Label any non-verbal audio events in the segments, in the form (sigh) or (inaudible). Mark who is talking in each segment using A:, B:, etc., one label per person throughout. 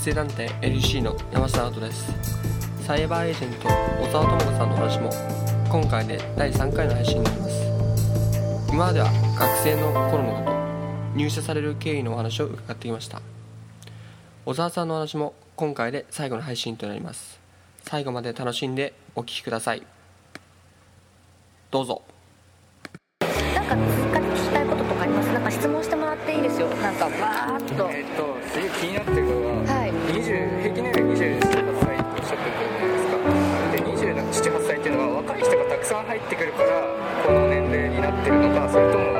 A: 生団体 LC の山下アートです。サイバーエージェント小沢智子さんの話も今回で第3回の配信になります。今までは学生の頃のこと入社される経緯のお話を伺ってきました。小沢さんの話も今回で最後の配信となります。最後まで楽しんでお聴きください。どうぞ。
B: なんか追加で聞きたいこととかあります？なんか質問してもらっていいですよ。なんかわーっと。
C: えっと入ってくるからこの年齢になってるのかそれとも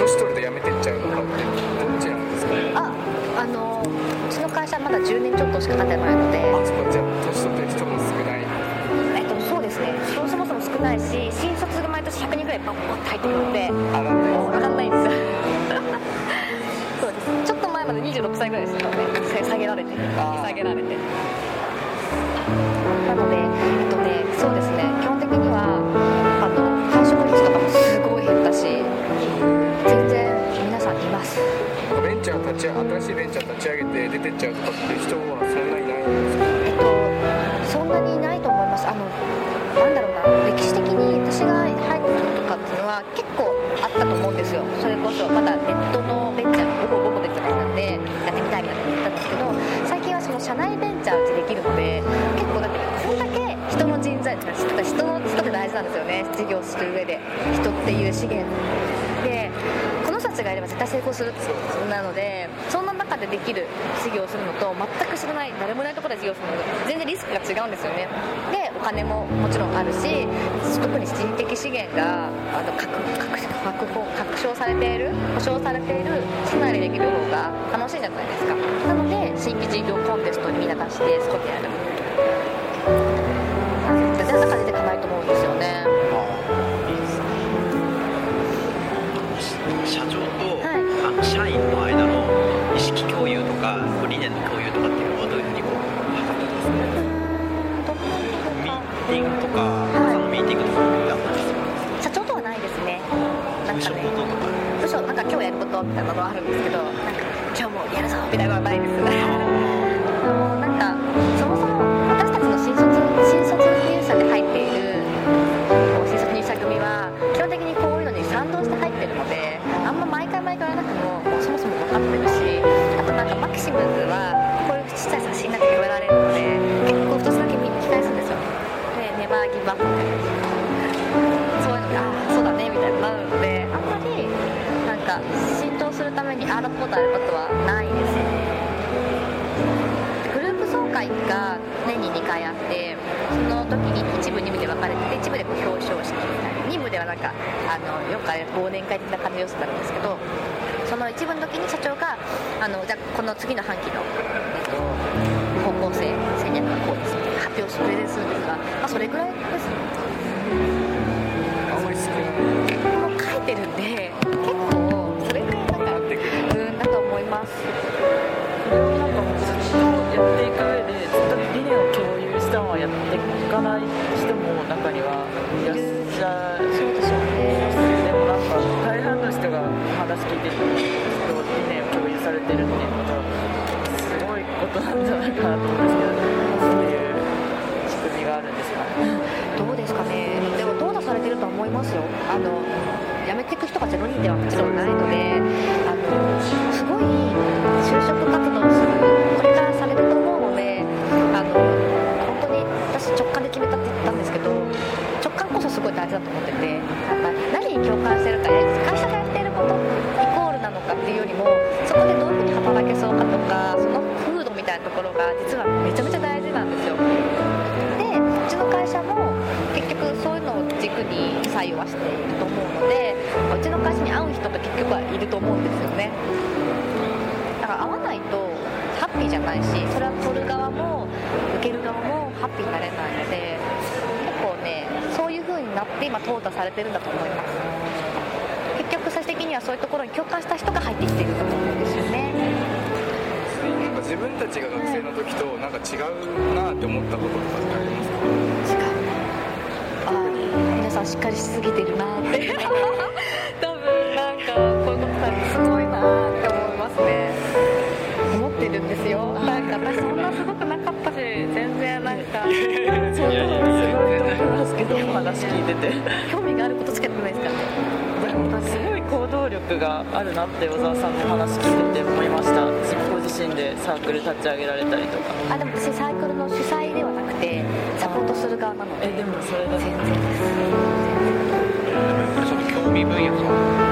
C: 年取ると辞めてっちゃうのかってどっちなんですか
B: ああのうちの会社まだ10年ちょっとしか経ってないので。
C: あそこじゃあ年取ってる人も少ない。
B: えっとそうですね。そそもそも少ないし新卒が毎年100人ぐらいバンバンって入ってくるので
C: 上がんない
B: 上がんないんです。(laughs) そうです。ちょっと前まで26歳ぐらいですよね。下げられて下げられてする上で。人っていう資源。で、この人たちがいれば絶対成功するなのでそんな中でできる事業をするのと全く知らない誰もいないところで事業をするのと全然リスクが違うんですよねでお金ももちろんあるし特に人的資源があの確確確保確証されている保証されている社内でできる方が楽しいじゃないですかなので新規事業コンテストにみんな出してそこでやる
D: 理念の共有とかっていうのはどういうふうにこう図ってますか。ミーティングとか、
B: はい。
D: 朝のミーティングとかやったりするんですか
B: 社長とはないですね。なんか
D: 部署
B: なんか今日やることみたいなのはあるんですけどなんか今日もやるぞみたいなのはないですにああだこうだやることはないですグループ総会が年に2回あってその時に1部2部で分かれてて1部でこう表彰式みたいな2部ではなんかあのよくある忘年会的な感じの様子になるんですけどその1部の時に社長があのじゃあこの次の半期の、えっと、方向性戦略がこうですって発表してプレゼンするんですが、まあ、それぐらいです
C: あ
B: ると思いますよ。あの辞めていく人が0人ではもちろんないのであのすごい就職活動をするこれからされると思うのであの本当に私直感で決めたって言ったんですけど直感こそすごい大事だと思っててなんか何に共感してるか会社がやっていることイコールなのかっていうよりもそこでどういうふうに働けそうかとかその風土みたいなところが実はめちゃめちゃはしていると思うのでうちの会社に合う人って結局はいると思うんですよね。だから合わないとハッピーじゃないしそれは取る側も受ける側もハッピーになれないので結構ねそういう風になって今淘汰されてるんだと思います。結局最終的にはそういうところに共感した人が入ってきていると思うんですよね。
C: 自分たちが学生の時となんか違うなって思ったこととかってありますか？
B: 違う。あしっかりしすぎてるなって。(laughs) 多分なんかこういすごいなって思いますね。思ってるんですよ。なんか私
E: そん
D: なすごく
B: なかったし全然なんか。
C: そう
D: いやい
E: すごいと思いますけど話聞いてて
B: 興味があることしかやってないですからね
E: すごい行動力があるなって小沢さんの話聞いてて思いましたご自身でサークル立ち上げられたりとか
B: あでも私サークルの主催ではトする側なので。
E: えでもそれだけ。
B: 全然。です
D: やっぱりその興味分野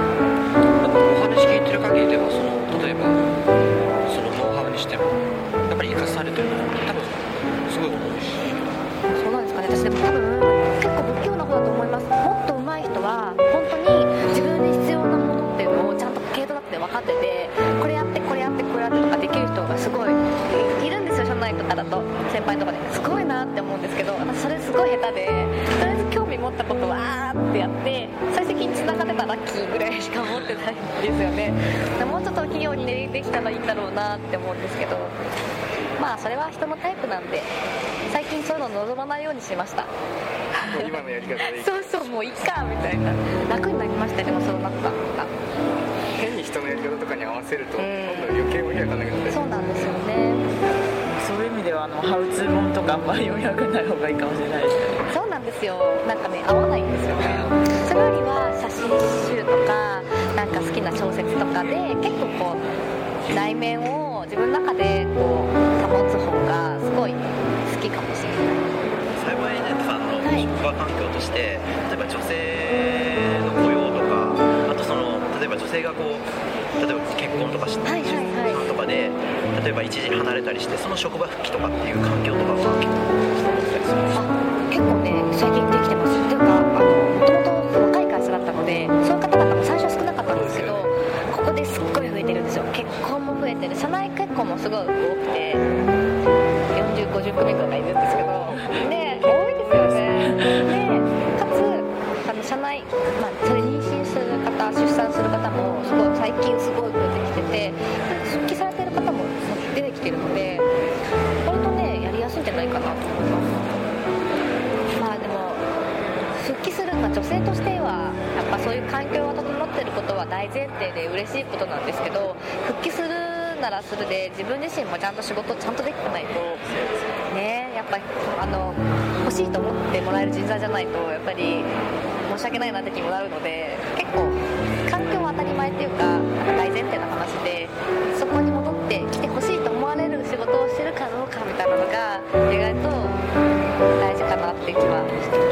B: あえず興味持ったことはあーってやって最終的に繋がってたらラッキーぐらいしか思ってないんですよね。もうちょっと企業にねできたらいいんだろうなって思うんですけどまあそれは人のタイプなんで最近そういうの望まないようにしました。
C: 今のやり方でいい。
B: そうそうもういいかみたいな。楽になりましたでもそうなったのが
C: 変に人のやり方とかに合わせると
B: うん。
C: 今度余計わけわかんなくなって
B: そうなんですよね。
E: そういう意味ではあのハウツー本とかあんまり読みたくない方がいいかもしれないですね。
B: そうなんですよ。なんかね合わないんですよね。それよりは写真集とかなんか好きな小説とかで結構こう内面を自分の中でこう保つ方がすごい好きかもしれない。
D: サイバーエージェントさんの
B: はい。
D: 職場環境として、例えば女性の雇用とかあとその例えば女性がこう例えば結婚とかして、
B: はいはいはい。
D: とかで例えば一時離れたりしてその職場復帰とかっていう環境とかは結構してたりするんですか
B: あ結構ね最近できてます。っていうかもともと若い会社だったのでそういう方々も最初少なかったんですけどここですっごい増えてるんですよ。結婚も増えてる。社内結婚もすごい多くて4050組ぐらいいるんですけどで嬉しいことなんですけど復帰するならするで自分自身もちゃんと仕事ちゃんとできてないとねやっぱあの欲しいと思ってもらえる人材じゃないとやっぱり申し訳ないなって気もなるので結構環境は当たり前っていうか大前提の話でそこに戻ってきてほしいと思われる仕事をしてるかどうかみたいなのが意外と大事かなって気はしてます。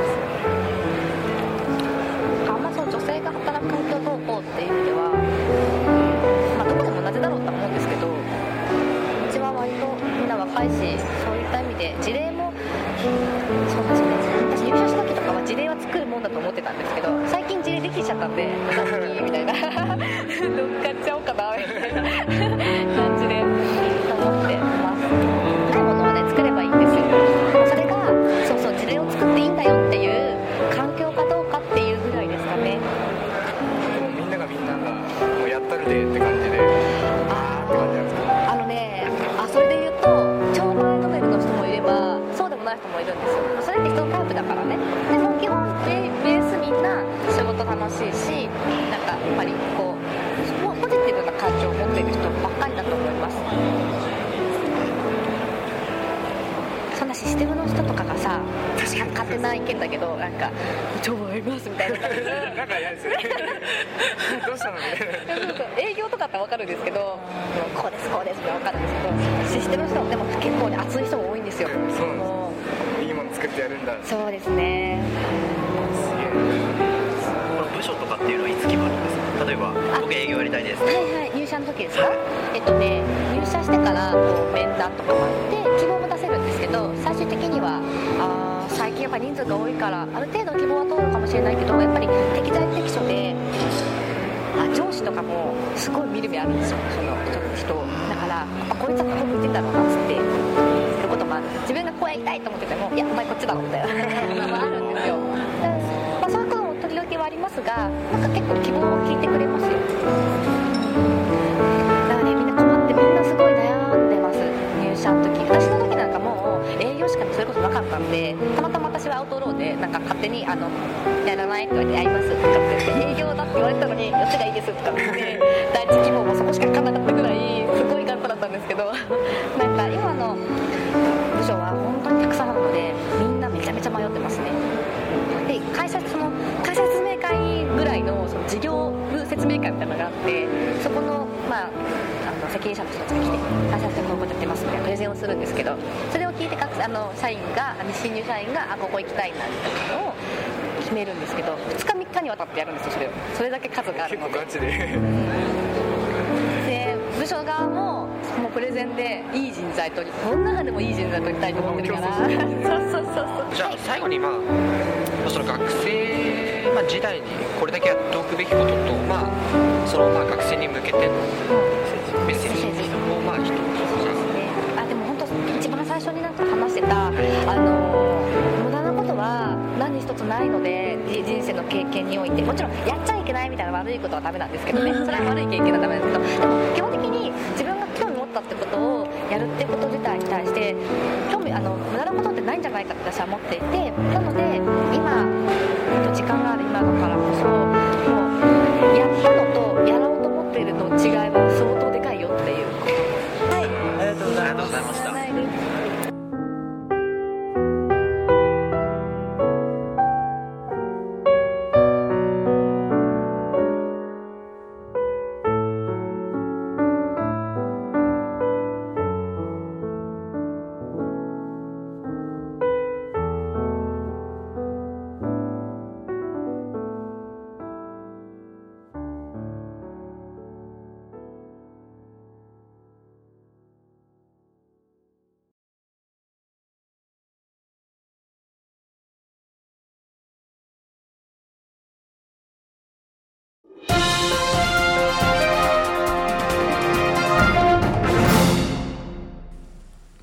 B: 近事例できちゃったんでさっきみたいな。(laughs) 乗っかっちゃ勝手な意見だけどなんか「超合います」みたいな。感じで
C: なんか嫌ですよね。(laughs) どうしたのみたいな。
B: そうそう営業とかって分かるんですけどこうですこうですって分かるんですけどシステムの人でも結構ね熱い人も多いんですよ。
C: そうなんです。
B: も
C: いいもの作ってやるんだ。
B: うそうですね。
D: 部署とかっていうのはいつ決まるんですか？例えば僕営業やりたいです。
B: はいはい入社の時です。かえっとね入社してからこう面談とかもあって希望も出せるんですけど最終的にはあー最近やっぱ人数が多いからある程度希望は通るかもしれないけどやっぱり適材適所であ上司とかもすごい見る目あるんですよ。その人だからあこいつはここ向いてんだろうなっつってやることもある。自分がこうやりたいと思っててもいやお前こっちだろみたいな。のも (laughs) あるんですよ。でまあ、そういうことも時々はありますがなんか結構希望を聞いてくれますよんでたまたま私はアウトローでなんか勝手にあの「やらない?」って言われて「やります」とかって言って営業だって言われたのに「よっちがいいです」とかって言って第一希望もそこしか書かなかったぐらいすごい頑張だったんですけど (laughs) なんか今の部署は本当にたくさんあるのでみんなめちゃめちゃ迷ってますねで会社その会社説明会ぐらいのその事業部説明会みたいなのがあってそこのまあ、あの責任者の人たちが来て会社でこういうことやってますみたいなプレゼンをするんですけどそれを聞いて各あの社員があの新入社員があここ行きたいなみたいなのを決めるんですけど2日3日にわたってやるんですよそれをそれだけ数があるので
C: 結構ガチで
B: で部署側ももうプレゼンでいい人材取りこの中でもいい人材取りたいと思ってるから。(laughs) そうそうそうそう。
D: じゃあ最後にまあその学生まあ時代にこれだけやっておくべきこととまあそのまあ学生に向けてのメッセージをまあ一つ
B: あでも本当一番最初になんか話してたあの無駄なことは何一つないのでじ人生の経験においてもちろんやっちゃいけないみたいな悪いことはダメなんですけどね。それは悪い経験はダメなんですけどでも基本的に自分が興味持ったってことをやるってこと自体に対して興味あの無駄なことってないんじゃないかって私は思っていてなので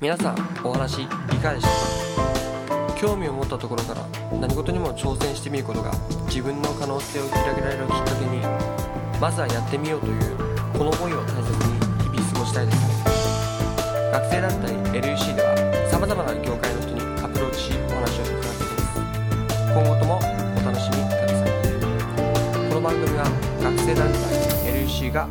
A: 皆さんお話いかがでしたか興味を持ったところから何事にも挑戦してみることが自分の可能性を広げられるきっかけにまずはやってみようというこの思いを大切に日々過ごしたいです。ね学生団体 LUC ではさまざまな業界の人にアプローチしお話を伺っています。今後ともお楽しみくださいこの番組は学生団体 LUC が